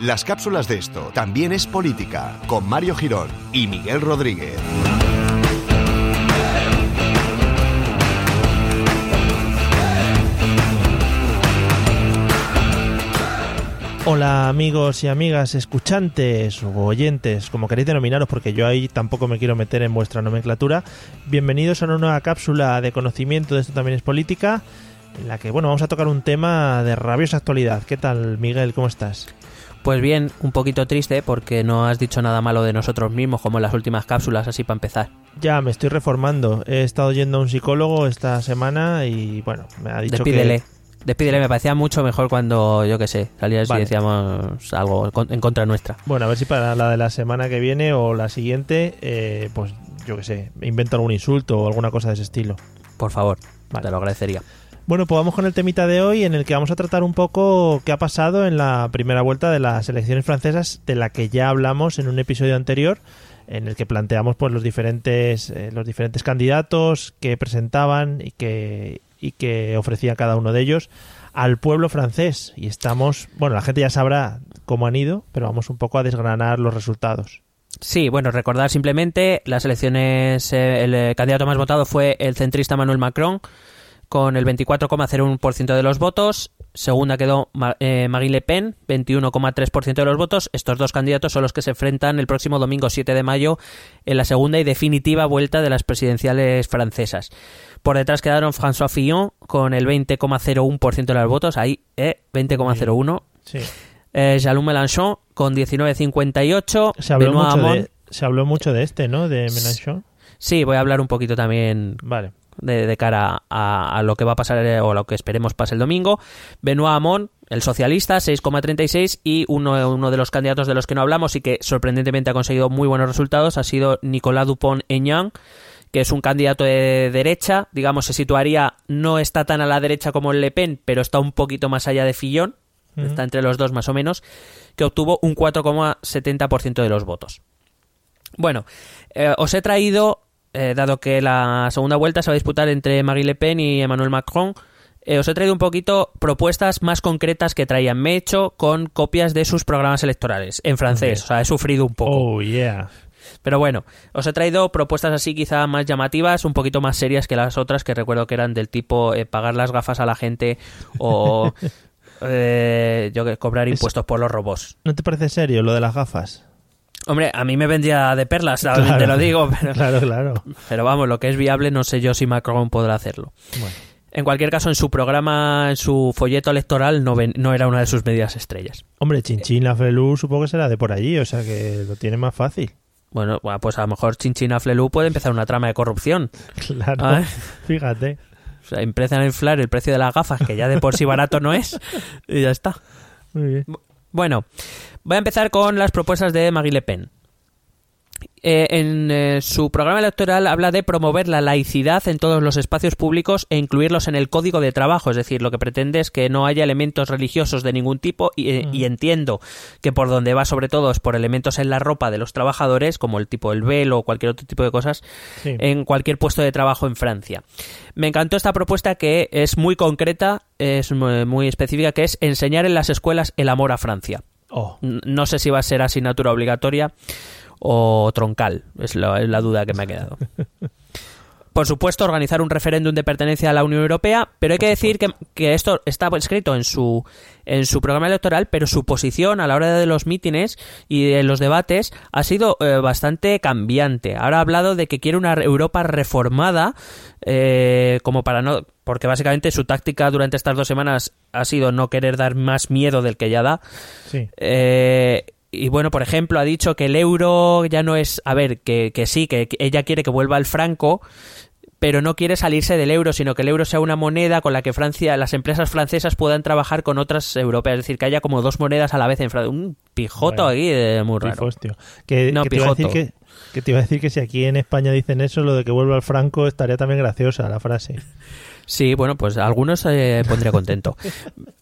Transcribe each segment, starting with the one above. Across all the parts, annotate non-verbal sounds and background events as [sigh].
Las cápsulas de esto también es política con Mario Girón y Miguel Rodríguez. Hola amigos y amigas, escuchantes o oyentes, como queréis denominaros, porque yo ahí tampoco me quiero meter en vuestra nomenclatura. Bienvenidos a una nueva cápsula de conocimiento de esto también es política, en la que bueno vamos a tocar un tema de rabiosa actualidad. ¿Qué tal Miguel? ¿Cómo estás? Pues bien, un poquito triste porque no has dicho nada malo de nosotros mismos como en las últimas cápsulas, así para empezar. Ya, me estoy reformando. He estado yendo a un psicólogo esta semana y bueno, me ha dicho Despídele. que... Despídele, me parecía mucho mejor cuando, yo qué sé, salías Vale. y decíamos algo en contra nuestra. Bueno, a ver si para la de la semana que viene o la siguiente, eh, pues yo qué sé, invento algún insulto o alguna cosa de ese estilo. Por favor, Vale. te lo agradecería. Bueno, pues vamos con el temita de hoy en el que vamos a tratar un poco qué ha pasado en la primera vuelta de las elecciones francesas, de la que ya hablamos en un episodio anterior, en el que planteamos pues los diferentes eh, los diferentes candidatos que presentaban y que y que ofrecía cada uno de ellos al pueblo francés y estamos, bueno, la gente ya sabrá cómo han ido, pero vamos un poco a desgranar los resultados. Sí, bueno, recordar simplemente las elecciones, eh, el eh, candidato más votado fue el centrista Manuel Macron con el 24,01% de los votos. Segunda quedó eh, Marine Le Pen, 21,3% de los votos. Estos dos candidatos son los que se enfrentan el próximo domingo 7 de mayo en la segunda y definitiva vuelta de las presidenciales francesas. Por detrás quedaron François Fillon con el 20,01% de los votos. Ahí, eh, 20,01%. Sí. Eh, Jean-Luc Mélenchon con 19,58%. Se habló mucho de se habló mucho de este, ¿no? De Mélenchon. Sí, voy a hablar un poquito también Vale. De, de cara a, a lo que va a pasar eh, o lo que esperemos pase el domingo. Benoît Hamon, el socialista, 6,36 y uno, uno de los candidatos de los que no hablamos y que sorprendentemente ha conseguido muy buenos resultados ha sido Nicolas Dupont-Aignan, que es un candidato de derecha, digamos, se situaría, no está tan a la derecha como el Le Pen, pero está un poquito más allá de Fillon, está entre los dos más o menos, que obtuvo un 4,70% de los votos. Bueno, eh, os he traído, eh, dado que la segunda vuelta se va a disputar entre Marine Le Pen y Emmanuel Macron, eh, os he traído un poquito propuestas más concretas que traían. Me he hecho con copias de sus programas electorales en francés, o sea, he sufrido un poco. Oh, yeah. Pero bueno, os he traído propuestas así quizá más llamativas, un poquito más serias que las otras, que recuerdo que eran del tipo eh, pagar las gafas a la gente o [laughs] eh, yo que cobrar Es- impuestos por los robots. ¿No te parece serio lo de las gafas? Hombre, a mí me vendría de perlas, Claro. te lo digo, pero, Claro, claro. pero vamos, lo que es viable no sé yo si Macron podrá hacerlo. Bueno. En cualquier caso, en su programa, en su folleto electoral, no, ven- no era una de sus medidas estrellas. Hombre, Chinchín la Flelu supongo que será de por allí, o sea que lo tiene más fácil. Bueno, bueno, pues a lo mejor Chinchina Flelu puede empezar una trama de corrupción. Claro, Ah, ¿eh? fíjate. O sea, empiezan a inflar el precio de las gafas, que ya de por sí barato no es, y ya está. Muy bien. Bueno, voy a empezar con las propuestas de Marie Le Pen. Eh, en eh, su programa electoral habla de promover la laicidad en todos los espacios públicos e incluirlos en el código de trabajo, es decir, lo que pretende es que no haya elementos religiosos de ningún tipo y, eh, y entiendo que por donde va sobre todo es por elementos en la ropa de los trabajadores, como el tipo del velo o cualquier otro tipo de cosas, Sí. en cualquier puesto de trabajo en Francia. Me encantó esta propuesta que es muy concreta, es muy específica, que es enseñar en las escuelas el amor a Francia. Oh, No sé si va a ser asignatura obligatoria o troncal, es la, es la duda que me ha quedado. [laughs] Por supuesto, organizar un referéndum de pertenencia a la Unión Europea, pero hay que decir que, que esto está escrito en su, en su programa electoral, pero su posición a la hora de los mítines y de los debates ha sido eh, bastante cambiante. Ahora ha hablado de que quiere una Europa reformada, eh, como para no. Porque básicamente su táctica durante estas dos semanas ha sido no querer dar más miedo del que ya da. sí. Eh, y bueno, por ejemplo, ha dicho que el euro ya no es. A ver, que, que sí, que, ella quiere que vuelva al franco, pero no quiere salirse del euro, sino que el euro sea una moneda con la que Francia, las empresas francesas puedan trabajar con otras europeas, es decir, que haya como dos monedas a la vez en Francia. Un pijoto Bueno, aquí de muy raro. Pifos, tío. Que, No, que te iba a decir pijoto. que, que te iba a decir que si aquí en España dicen eso, lo de que vuelva al franco estaría también graciosa la frase. Sí, bueno, pues a algunos eh, pondría contento. [laughs]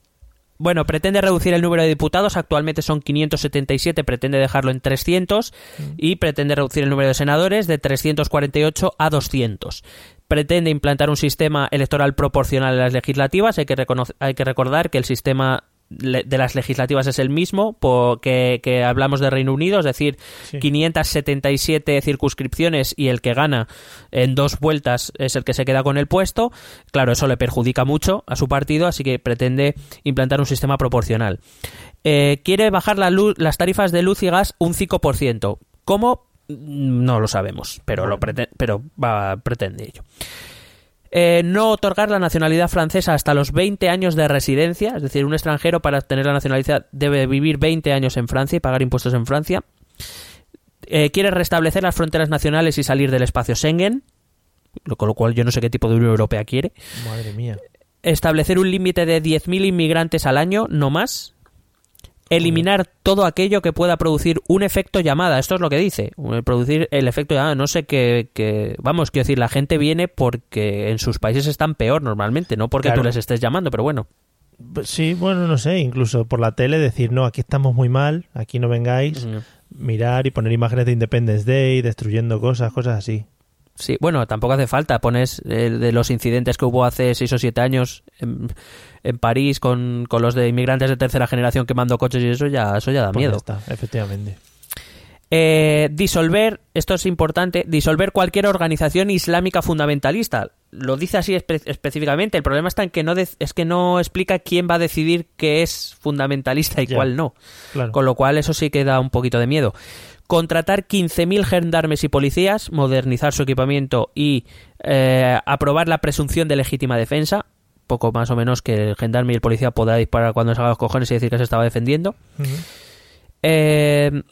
Bueno, pretende reducir el número de diputados, actualmente son 577, pretende dejarlo en 300 y pretende reducir el número de senadores de 348 a 200. Pretende implantar un sistema electoral proporcional en las legislativas, hay que, hay que recordar que el sistema de las legislativas es el mismo po- que, que hablamos de Reino Unido, es decir, Sí. 577 circunscripciones y el que gana en dos vueltas es el que se queda con el puesto. Claro, eso le perjudica mucho a su partido, así que pretende implantar un sistema proporcional. Eh, quiere bajar la luz- las tarifas de luz y gas un 5%. ¿Cómo? No lo sabemos, pero, lo prete- pero va, pretende ello. Eh, no otorgar la nacionalidad francesa hasta los 20 años de residencia, es decir, un extranjero para obtener la nacionalidad debe vivir 20 años en Francia y pagar impuestos en Francia. Eh, quiere restablecer las fronteras nacionales y salir del espacio Schengen, lo- con lo cual yo no sé qué tipo de Unión Europea quiere. Madre mía. Establecer un límite de 10.000 inmigrantes al año, no más. Eliminar todo aquello que pueda producir un efecto llamada. Esto es lo que dice. eh, Producir el efecto llamada. No sé qué. qué- Vamos, quiero decir, la gente viene porque en sus países están peor normalmente, no porque Claro. tú les estés llamando, pero bueno. Sí, bueno, no sé, incluso por la tele decir, no, aquí estamos muy mal, aquí no vengáis, Mm. mirar y poner imágenes de Independence Day, destruyendo cosas, cosas así. Sí, bueno, tampoco hace falta. Pones eh, de los incidentes que hubo hace seis o siete años en, en París con, con los de inmigrantes de tercera generación quemando coches y eso ya, eso ya da Pues ya miedo. está, efectivamente. Eh, disolver, esto es importante, disolver cualquier organización islámica fundamentalista. Lo dice así espe- específicamente. El problema está en que no de- es que no explica quién va a decidir qué es fundamentalista y Ya. cuál no. Claro. Con lo cual eso sí que da un poquito de miedo. Contratar 15.000 gendarmes y policías, modernizar su equipamiento y eh, aprobar la presunción de legítima defensa. Poco más o menos que el gendarme y el policía pueda disparar cuando salga los cojones y decir que se estaba defendiendo. Eh,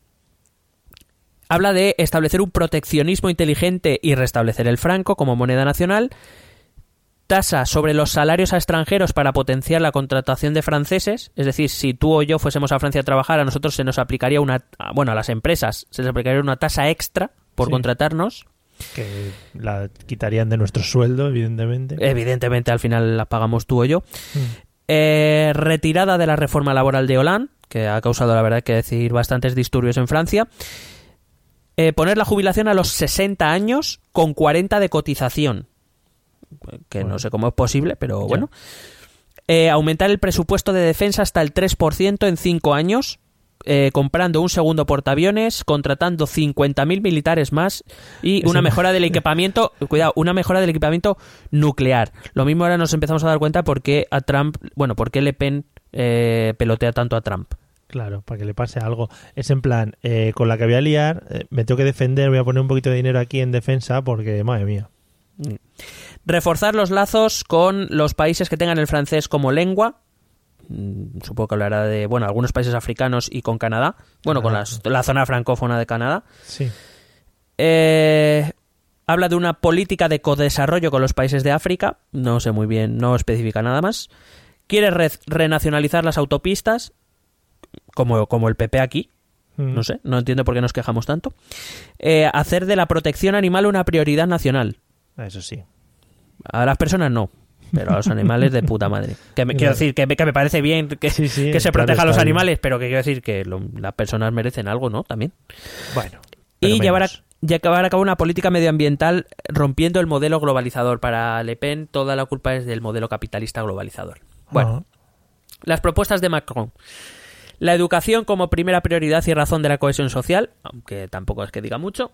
habla de establecer un proteccionismo inteligente y restablecer el franco como moneda nacional. Tasa sobre los salarios a extranjeros para potenciar la contratación de franceses. Es decir, si tú o yo fuésemos a Francia a trabajar, a nosotros se nos aplicaría una. Bueno, a las empresas se les aplicaría una tasa extra por Sí. contratarnos. Que la quitarían de nuestro sueldo, evidentemente. Evidentemente, al final la pagamos tú o yo. Mm. Eh, retirada de la reforma laboral de Hollande, que ha causado, la verdad, que decir bastantes disturbios en Francia. Eh, poner la jubilación a los 60 años con 40 de cotización. Que Bueno. no sé cómo es posible, pero Ya. bueno. Eh, aumentar el presupuesto de defensa hasta el 3% en 5 años. eh, comprando un segundo portaaviones, contratando 50.000 militares más y Eso una mejora del [laughs] equipamiento, cuidado, una mejora del equipamiento nuclear. Lo mismo ahora nos empezamos a dar cuenta por qué a Trump, bueno, por qué Le Pen eh, pelotea tanto a Trump. Claro, para que le pase algo. Es en plan, eh, con la que voy a liar, eh, me tengo que defender, voy a poner un poquito de dinero aquí en defensa porque, madre mía. Reforzar los lazos con los países que tengan el francés como lengua. Mm, Supongo que hablará de, bueno, algunos países africanos y con Canadá. Bueno, con la zona francófona de Canadá. Sí. Eh, habla de una política de codesarrollo con los países de África. No sé muy bien, no especifica nada más. Quiere re- renacionalizar las autopistas, como, como el PP aquí. Mm. No sé, no entiendo por qué nos quejamos tanto. Eh, hacer de la protección animal una prioridad nacional. Eso sí. A las personas no, pero a los [laughs] animales de puta madre. Que me, quiero decir que me, que me parece bien que, Sí, sí, que se claro, proteja a los bien. animales, pero que quiero decir que lo- las personas merecen algo, ¿no? También. Bueno. Y llevar a, llevar a cabo una política medioambiental rompiendo el modelo globalizador. Para Le Pen toda la culpa es del modelo capitalista globalizador. Bueno, Ah, las propuestas de Macron. La educación como primera prioridad y razón de la cohesión social, aunque tampoco es que diga mucho.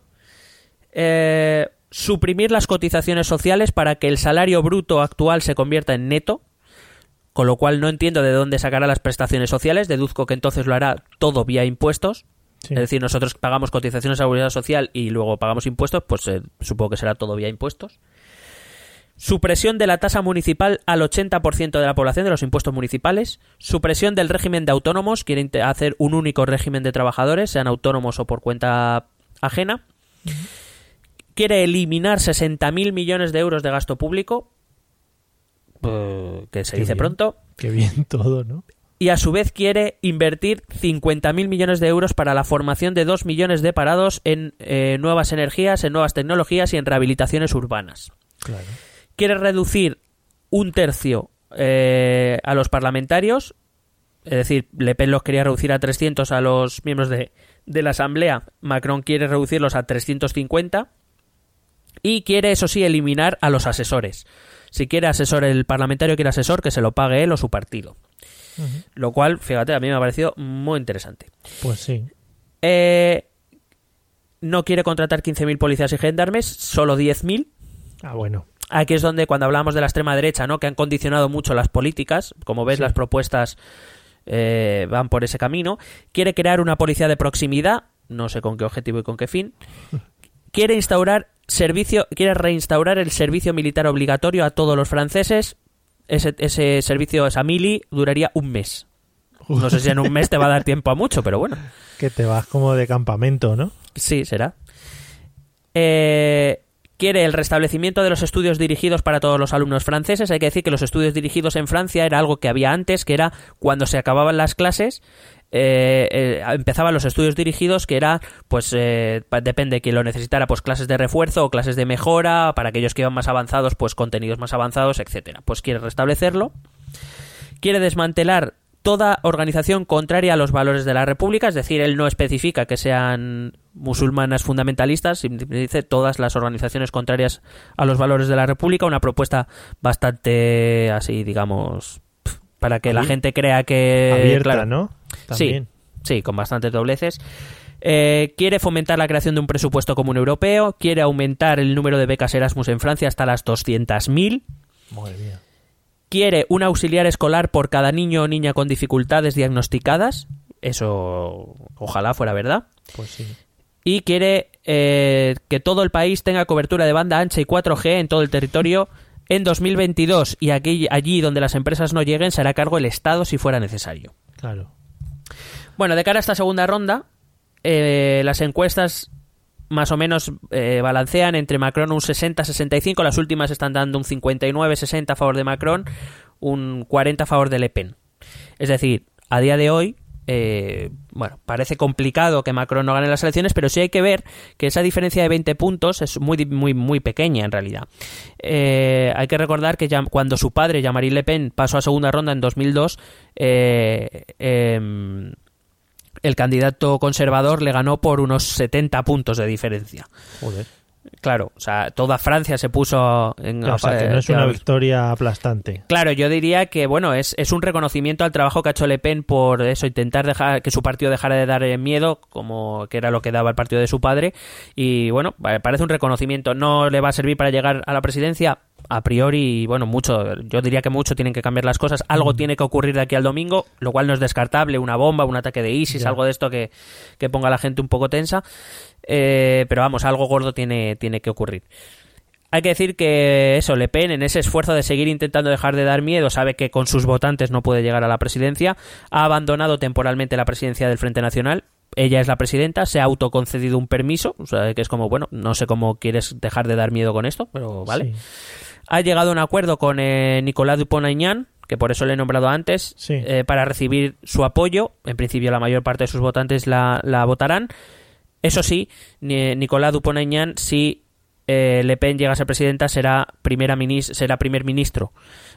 Eh, suprimir las cotizaciones sociales para que el salario bruto actual se convierta en neto, con lo cual no entiendo de dónde sacará las prestaciones sociales. Deduzco que entonces lo hará todo vía impuestos. sí. Es decir, nosotros pagamos cotizaciones a seguridad social y luego pagamos impuestos, pues eh, supongo que será todo vía impuestos. Supresión de la tasa municipal al 80% de la población de los impuestos municipales. Supresión del régimen de autónomos. Quieren hacer un único régimen de trabajadores, sean autónomos o por cuenta ajena. Quiere eliminar 60.000 millones de euros de gasto público, que se Qué dice bien. pronto, Qué bien [laughs] todo, ¿no? y a su vez quiere invertir 50.000 millones de euros para la formación de 2 millones de parados en eh, nuevas energías, en nuevas tecnologías y en rehabilitaciones urbanas. Claro. Quiere reducir un tercio eh, a los parlamentarios, es decir, Le Pen los quería reducir a 300 a los miembros de, de la Asamblea, Macron quiere reducirlos a 350 y quiere, eso sí, eliminar a los asesores. Si quiere asesor, el parlamentario quiere asesor, que se lo pague él o su partido. Lo cual, fíjate, a mí me ha parecido muy interesante. Pues sí. Eh, no quiere contratar 15.000 policías y gendarmes, solo 10.000. Ah, bueno. Aquí es donde cuando hablamos de la extrema derecha, ¿no? que han condicionado mucho las políticas, como ves Sí. las propuestas eh, van por ese camino, quiere crear una policía de proximidad, no sé con qué objetivo y con qué fin, [laughs] quiere instaurar servicio, quiere reinstaurar el servicio militar obligatorio a todos los franceses, ese, ese servicio, esa mili, duraría un mes. No sé si en un mes te va a dar tiempo a mucho, pero bueno. Que te vas como de campamento, ¿no? Sí, será. Eh, quiere el restablecimiento de los estudios dirigidos para todos los alumnos franceses. Hay que decir que los estudios dirigidos en Francia era algo que había antes, que era cuando se acababan las clases. Eh, eh, empezaban los estudios dirigidos que era pues eh, depende de quien lo necesitara pues clases de refuerzo o clases de mejora para aquellos que iban más avanzados pues contenidos más avanzados etcétera. Pues quiere restablecerlo. Quiere desmantelar toda organización contraria a los valores de la República, es decir, él no especifica que sean musulmanas fundamentalistas, dice todas las organizaciones contrarias a los valores de la República, una propuesta bastante así, digamos, para que la gente crea que... Abierta, claro, ¿no? También. Sí, sí, con bastantes dobleces. Eh, quiere fomentar la creación de un presupuesto común europeo, quiere aumentar el número de becas Erasmus en Francia hasta las 200.000, Madre mía. quiere un auxiliar escolar por cada niño o niña con dificultades diagnosticadas. Eso ojalá fuera verdad. Pues sí. Y quiere eh, que todo el país tenga cobertura de banda ancha y 4G en todo el territorio en 2022. Y aquí, allí donde las empresas no lleguen será cargo el Estado si fuera necesario. Claro. Bueno, de cara a esta segunda ronda, eh, las encuestas más o menos eh, balancean entre Macron un 60-65, las últimas están dando un 59-60 a favor de Macron, un 40 a favor de Le Pen. Es decir, a día de hoy, eh, bueno, parece complicado que Macron no gane las elecciones, pero sí hay que ver que esa diferencia de 20 puntos es muy, muy, muy pequeña en realidad. Eh, hay que recordar que ya, cuando su padre, Jean-Marie Le Pen, pasó a segunda ronda en 2002, eh, em, el candidato conservador le ganó por unos 70 puntos de diferencia. Joder. Claro, o sea, toda Francia se puso en... o sea, que no es una digamos, victoria aplastante. Claro, yo diría que bueno, es, es un reconocimiento al trabajo que ha hecho Le Pen por eso, intentar dejar que su partido dejara de dar eh, miedo, como que era lo que daba el partido de su padre. Y bueno, pa- parece un reconocimiento. No le va a servir para llegar a la presidencia, a priori, bueno, mucho, yo diría que mucho tienen que cambiar las cosas. Algo tiene que ocurrir de aquí al domingo, lo cual no es descartable, una bomba, un ataque de ISIS, algo de esto que, que ponga a la gente un poco tensa. Eh, pero vamos, algo gordo tiene, tiene que ocurrir. Hay que decir que eso, Le Pen, en ese esfuerzo de seguir intentando dejar de dar miedo, sabe que con sus votantes no puede llegar a la presidencia, ha abandonado temporalmente la presidencia del Frente Nacional. Ella es la presidenta, se ha autoconcedido un permiso, o sea, que es como, bueno, no sé cómo quieres dejar de dar miedo con esto, pero vale. Sí. Ha llegado a un acuerdo con eh, Nicolás Dupont-Aignan, que por eso le he nombrado antes, Sí. eh, para recibir su apoyo. En principio, la mayor parte de sus votantes la, la votarán. Eso sí, Ni- Nicolás Dupont-Aignan, si eh, Le Pen llega a ser presidenta, será, primera minis- será primer ministro.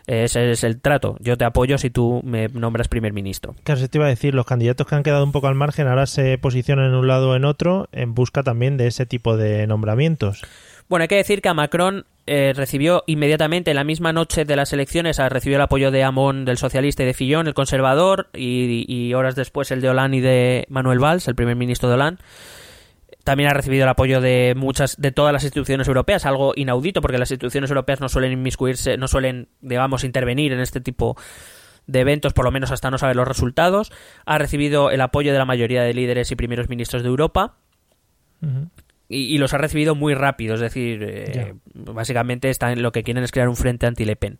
Eh, ese es el trato. Yo te apoyo si tú me nombras primer ministro. Claro, se te iba a decir, los candidatos que han quedado un poco al margen ahora se posicionan en un lado o en otro en busca también de ese tipo de nombramientos. Bueno, hay que decir que a Macron eh, recibió inmediatamente, en la misma noche de las elecciones, ah, recibió el apoyo de Amon, del socialista, y de Fillon, el conservador, y, horas después el de Hollande y de Manuel Valls, el primer ministro de Hollande. También ha recibido el apoyo de muchas, de todas las instituciones europeas, algo inaudito, porque las instituciones europeas no suelen inmiscuirse, no suelen, digamos, intervenir en este tipo de eventos, por lo menos hasta no saber los resultados. Ha recibido el apoyo de la mayoría de líderes y primeros ministros de Europa. Y, y los ha recibido muy rápido, es decir, eh, básicamente están, lo que quieren es crear un frente anti-Le Pen.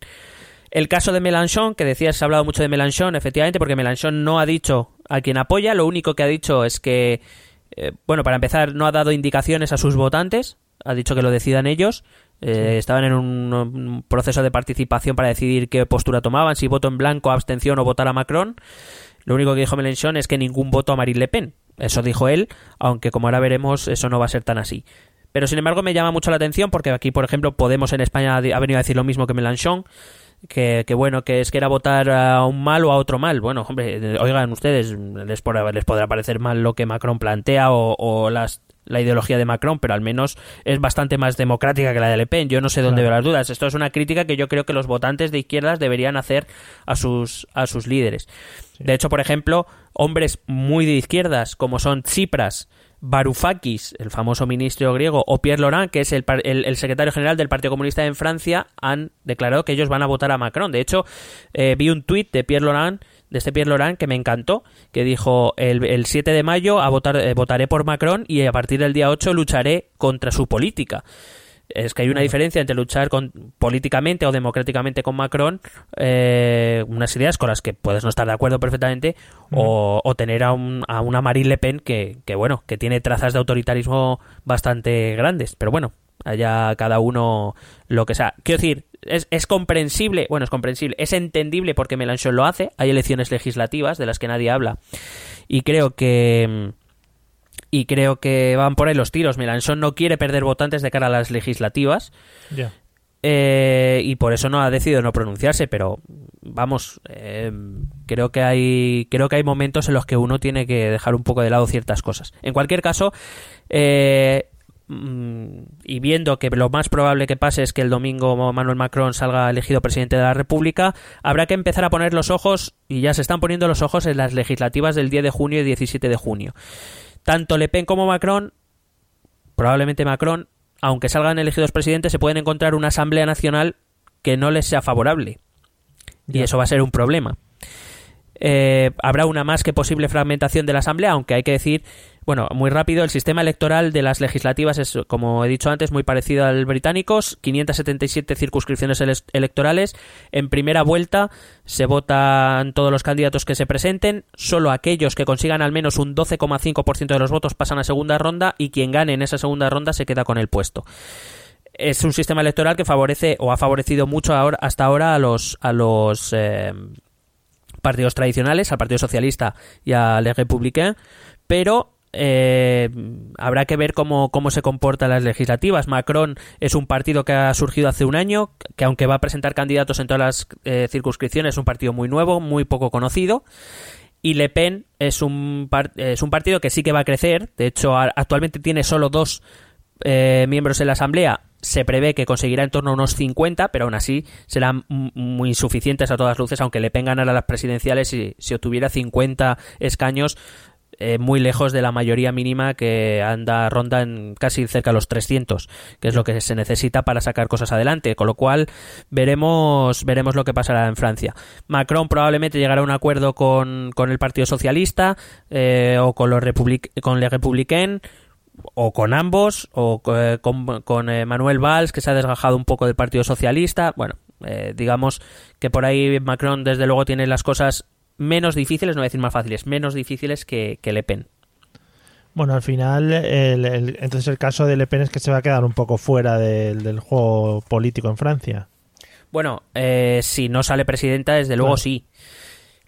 El caso de Mélenchon, que decías, se ha hablado mucho de Mélenchon, efectivamente, porque Mélenchon no ha dicho a quien apoya, lo único que ha dicho es que, eh, bueno, para empezar, no ha dado indicaciones a sus votantes, ha dicho que lo decidan ellos. Eh, estaban en un, un proceso de participación para decidir qué postura tomaban, si voto en blanco, abstención o votar a Macron. Lo único que dijo Mélenchon es que ningún voto a Marine Le Pen. Eso dijo él, aunque como ahora veremos, eso no va a ser tan así. Pero sin embargo me llama mucho la atención porque aquí, por ejemplo, Podemos en España ha venido a decir lo mismo que Mélenchon. Que, que, bueno, que es que era votar a un mal o a otro mal. Bueno, hombre, oigan ustedes, les, podrá, les podrá parecer mal lo que Macron plantea o, o las la ideología de Macron, pero al menos es bastante más democrática que la de Le Pen. Yo no sé dónde claro. veo las dudas. Esto es una crítica que yo creo que los votantes de izquierdas deberían hacer a sus, a sus líderes. Sí. De hecho, por ejemplo, hombres muy de izquierdas, como son Tsipras, Varoufakis, el famoso ministro griego, o Pierre Laurent, que es el, el, el, secretario general del Partido Comunista en Francia, han declarado que ellos van a votar a Macron. De hecho, eh, vi un tuit de Pierre Laurent de este Pierre Laurent que me encantó, que dijo el, el 7 de mayo a votar, eh, votaré por Macron y a partir del día 8 lucharé contra su política. Es que hay una diferencia entre luchar con, políticamente o democráticamente con Macron, eh, unas ideas con las que puedes no estar de acuerdo perfectamente, mm. o, o, tener a, un, a, una Marine Le Pen que, que, bueno, que tiene trazas de autoritarismo bastante grandes. Pero bueno, allá cada uno lo que sea. Quiero decir, es, es, comprensible, bueno, es comprensible, es entendible porque Mélenchon lo hace, hay elecciones legislativas de las que nadie habla y creo que y creo que van por ahí los tiros. Mélenchon no quiere perder votantes de cara a las legislativas. Yeah. Eh, y por eso no ha decidido no pronunciarse, pero vamos, eh, creo que hay creo que hay momentos en los que uno tiene que dejar un poco de lado ciertas cosas. En cualquier caso, eh, y viendo que lo más probable que pase es que el domingo Manuel Macron salga elegido presidente de la República, habrá que empezar a poner los ojos, y ya se están poniendo los ojos en las legislativas del 10 de junio y 17 de junio. Tanto Le Pen como Macron, probablemente Macron, aunque salgan elegidos presidentes, se pueden encontrar una Asamblea Nacional que no les sea favorable. Y eso va a ser un problema. Eh, habrá una más que posible fragmentación de la Asamblea, aunque hay que decir bueno, muy rápido, el sistema electoral de las legislativas es, como he dicho antes, muy parecido al británico. 577 circunscripciones ele electorales. En primera vuelta se votan todos los candidatos que se presenten. Solo aquellos que consigan al menos un 12,5% de los votos pasan a segunda ronda y quien gane en esa segunda ronda se queda con el puesto. Es un sistema electoral que favorece o ha favorecido mucho ahora, hasta ahora a los, a los eh, partidos tradicionales, al Partido Socialista y al Républicain, pero eh, habrá que ver cómo, cómo se comportan las legislativas. Macron es un partido que ha surgido hace un año, que aunque va a presentar candidatos en todas las eh, circunscripciones, es un partido muy nuevo, muy poco conocido. Y Le Pen es un, es un partido que sí que va a crecer. De hecho, actualmente tiene solo dos eh, miembros en la Asamblea. Se prevé que conseguirá en torno a unos 50, pero aún así serán muy insuficientes a todas luces, aunque Le Pen ganara las presidenciales y si obtuviera 50 escaños eh, muy lejos de la mayoría mínima que anda ronda en casi cerca de los 300, que es lo que se necesita para sacar cosas adelante, con lo cual veremos veremos lo que pasará en Francia. Macron probablemente llegará a un acuerdo con, con el Partido Socialista eh, o con los Republic con o con ambos o eh, con, con Manuel Valls que se ha desgajado un poco del Partido Socialista, bueno, digamos que por ahí Macron desde luego tiene las cosas menos difíciles, no voy a decir más fáciles, menos difíciles que, que Le Pen. Bueno, al final, el, el, entonces el caso de Le Pen es que se va a quedar un poco fuera del, del juego político en Francia. Bueno, eh, si no sale presidenta, desde luego Claro. sí.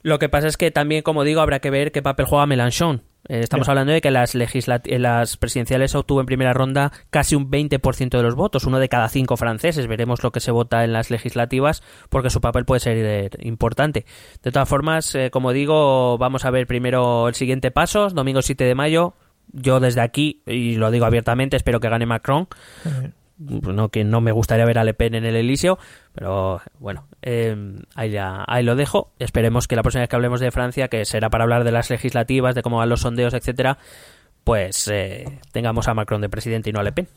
Lo que pasa es que también, como digo, habrá que ver qué papel juega Mélenchon. Eh, estamos hablando de que las, eh, las presidenciales obtuvo en primera ronda casi un 20% de los votos, uno de cada cinco franceses. Veremos lo que se vota en las legislativas porque su papel puede ser eh, importante. De todas formas, eh, como digo, vamos a ver primero el siguiente paso, domingo 7 de mayo. Yo desde aquí, y lo digo abiertamente, espero que gane Macron no que no me gustaría ver a Le Pen en el Elíseo, pero bueno, eh, ahí, ya, ahí lo dejo. Esperemos que la próxima vez que hablemos de Francia, que será para hablar de las legislativas, de cómo van los sondeos, etcétera, pues eh, tengamos a Macron de presidente y no a Le Pen.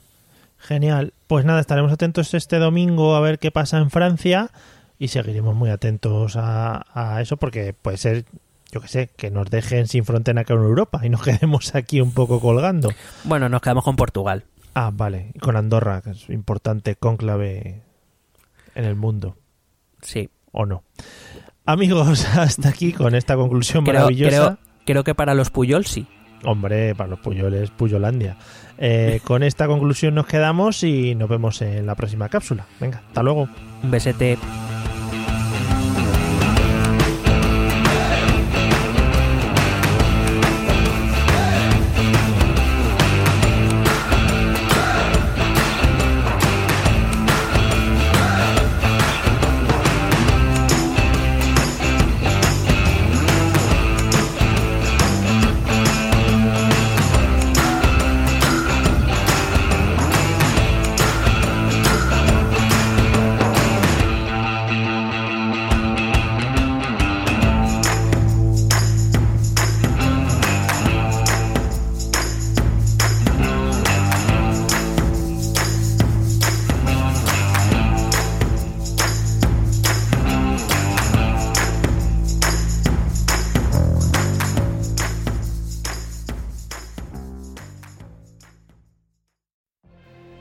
Genial. Pues nada, estaremos atentos este domingo a ver qué pasa en Francia y seguiremos muy atentos a, a eso porque puede ser, yo que sé, que nos dejen sin frontera con Europa y nos [laughs] quedemos aquí un poco colgando. Bueno, nos quedamos con Portugal. Ah, vale. Y con Andorra, que es importante cónclave en el mundo, Sí. ¿o no? Amigos, [laughs] hasta aquí con esta conclusión Creo, maravillosa. creo, creo que para los Puyol sí. Hombre, para los Puyoles, Puyolandia. Eh, [laughs] con esta conclusión nos quedamos y nos vemos en la próxima cápsula. Venga, hasta luego. Un besete.